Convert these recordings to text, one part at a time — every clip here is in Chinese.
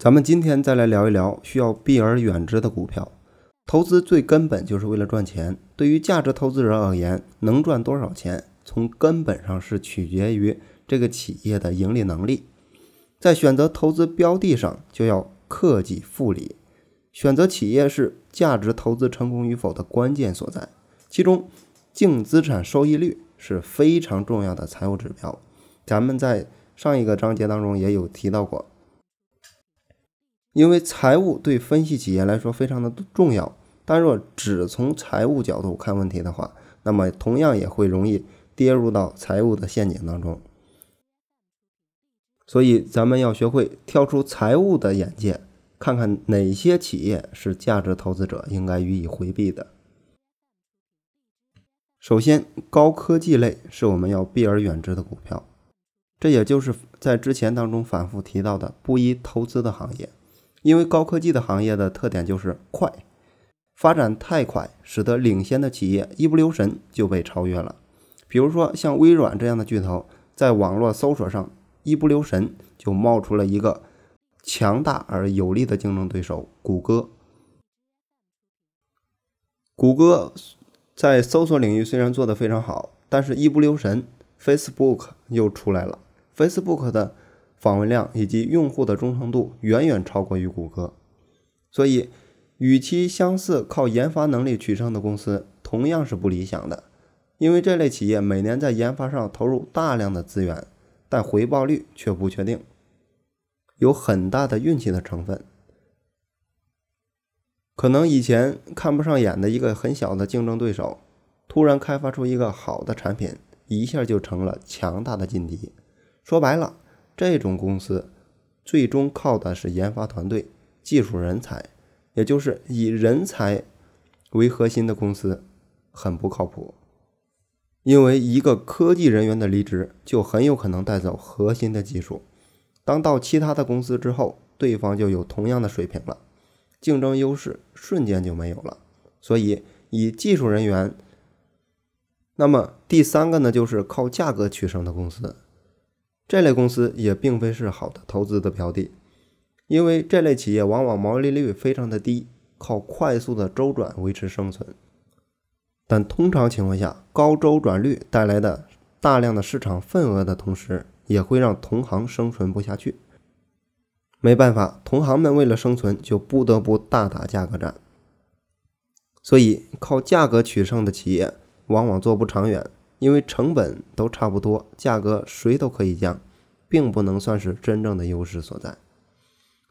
咱们今天再来聊一聊需要避而远之的股票。投资最根本就是为了赚钱。对于价值投资者而言，能赚多少钱，从根本上是取决于这个企业的盈利能力。在选择投资标的上，就要克己复礼。选择企业是价值投资成功与否的关键所在。其中，净资产收益率是非常重要的财务指标。咱们在上一个章节当中也有提到过。因为财务对分析企业来说非常的重要，但若只从财务角度看问题的话，那么同样也会容易跌入到财务的陷阱当中。所以，咱们要学会跳出财务的眼界，看看哪些企业是价值投资者应该予以回避的。首先，高科技类是我们要避而远之的股票，这也就是在之前当中反复提到的不宜投资的行业。因为高科技的行业的特点就是快，发展太快，使得领先的企业一不留神就被超越了。比如说像微软这样的巨头，在网络搜索上一不留神就冒出了一个强大而有力的竞争对手——谷歌。谷歌在搜索领域虽然做得非常好，但是一不留神，Facebook 又出来了。Facebook 的。访问量以及用户的忠诚度远远超过于谷歌，所以与其相似靠研发能力取胜的公司，同样是不理想的。因为这类企业每年在研发上投入大量的资源，但回报率却不确定，有很大的运气的成分。可能以前看不上眼的一个很小的竞争对手，突然开发出一个好的产品，一下就成了强大的劲敌。说白了。这种公司最终靠的是研发团队、技术人才，也就是以人才为核心的公司，很不靠谱。因为一个科技人员的离职，就很有可能带走核心的技术。当到其他的公司之后，对方就有同样的水平了，竞争优势瞬间就没有了。所以，以技术人员，那么第三个呢，就是靠价格取胜的公司。这类公司也并非是好的投资的标的，因为这类企业往往毛利率非常的低，靠快速的周转维持生存。但通常情况下，高周转率带来的大量的市场份额的同时，也会让同行生存不下去。没办法，同行们为了生存，就不得不大打价格战。所以，靠价格取胜的企业往往做不长远。因为成本都差不多，价格谁都可以降，并不能算是真正的优势所在。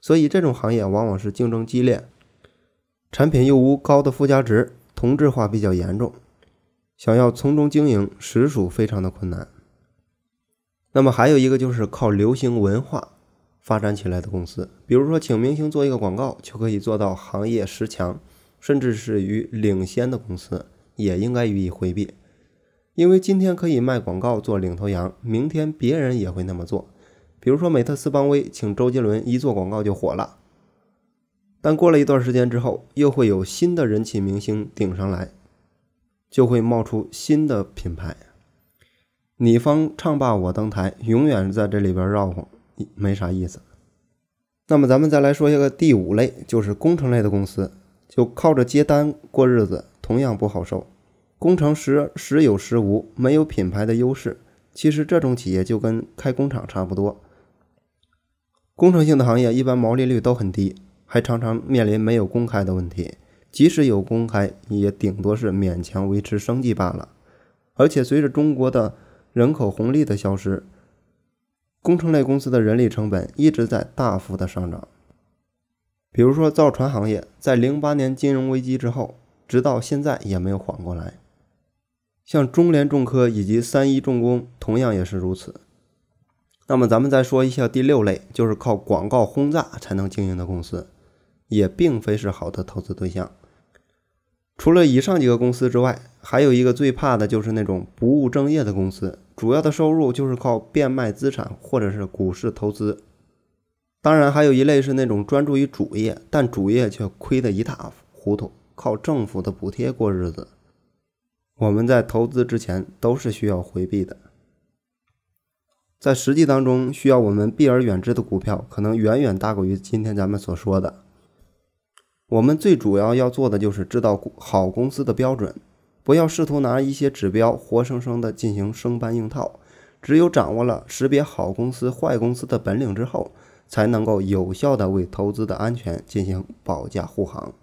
所以这种行业往往是竞争激烈，产品又无高的附加值，同质化比较严重，想要从中经营实属非常的困难。那么还有一个就是靠流行文化发展起来的公司，比如说请明星做一个广告就可以做到行业十强，甚至是与领先的公司，也应该予以回避。因为今天可以卖广告做领头羊，明天别人也会那么做。比如说美特斯邦威请周杰伦一做广告就火了，但过了一段时间之后，又会有新的人气明星顶上来，就会冒出新的品牌。你方唱罢我登台，永远在这里边绕晃，没啥意思。那么咱们再来说一个第五类，就是工程类的公司，就靠着接单过日子，同样不好受。工程时时有时无，没有品牌的优势。其实这种企业就跟开工厂差不多。工程性的行业一般毛利率都很低，还常常面临没有公开的问题。即使有公开，也顶多是勉强维持生计罢了。而且随着中国的人口红利的消失，工程类公司的人力成本一直在大幅的上涨。比如说造船行业，在零八年金融危机之后，直到现在也没有缓过来。像中联重科以及三一重工同样也是如此。那么咱们再说一下第六类，就是靠广告轰炸才能经营的公司，也并非是好的投资对象。除了以上几个公司之外，还有一个最怕的就是那种不务正业的公司，主要的收入就是靠变卖资产或者是股市投资。当然，还有一类是那种专注于主业，但主业却亏得一塌糊涂，靠政府的补贴过日子。我们在投资之前都是需要回避的。在实际当中，需要我们避而远之的股票，可能远远大过于今天咱们所说的。我们最主要要做的就是知道好公司的标准，不要试图拿一些指标活生生的进行生搬硬套。只有掌握了识别好公司、坏公司的本领之后，才能够有效的为投资的安全进行保驾护航。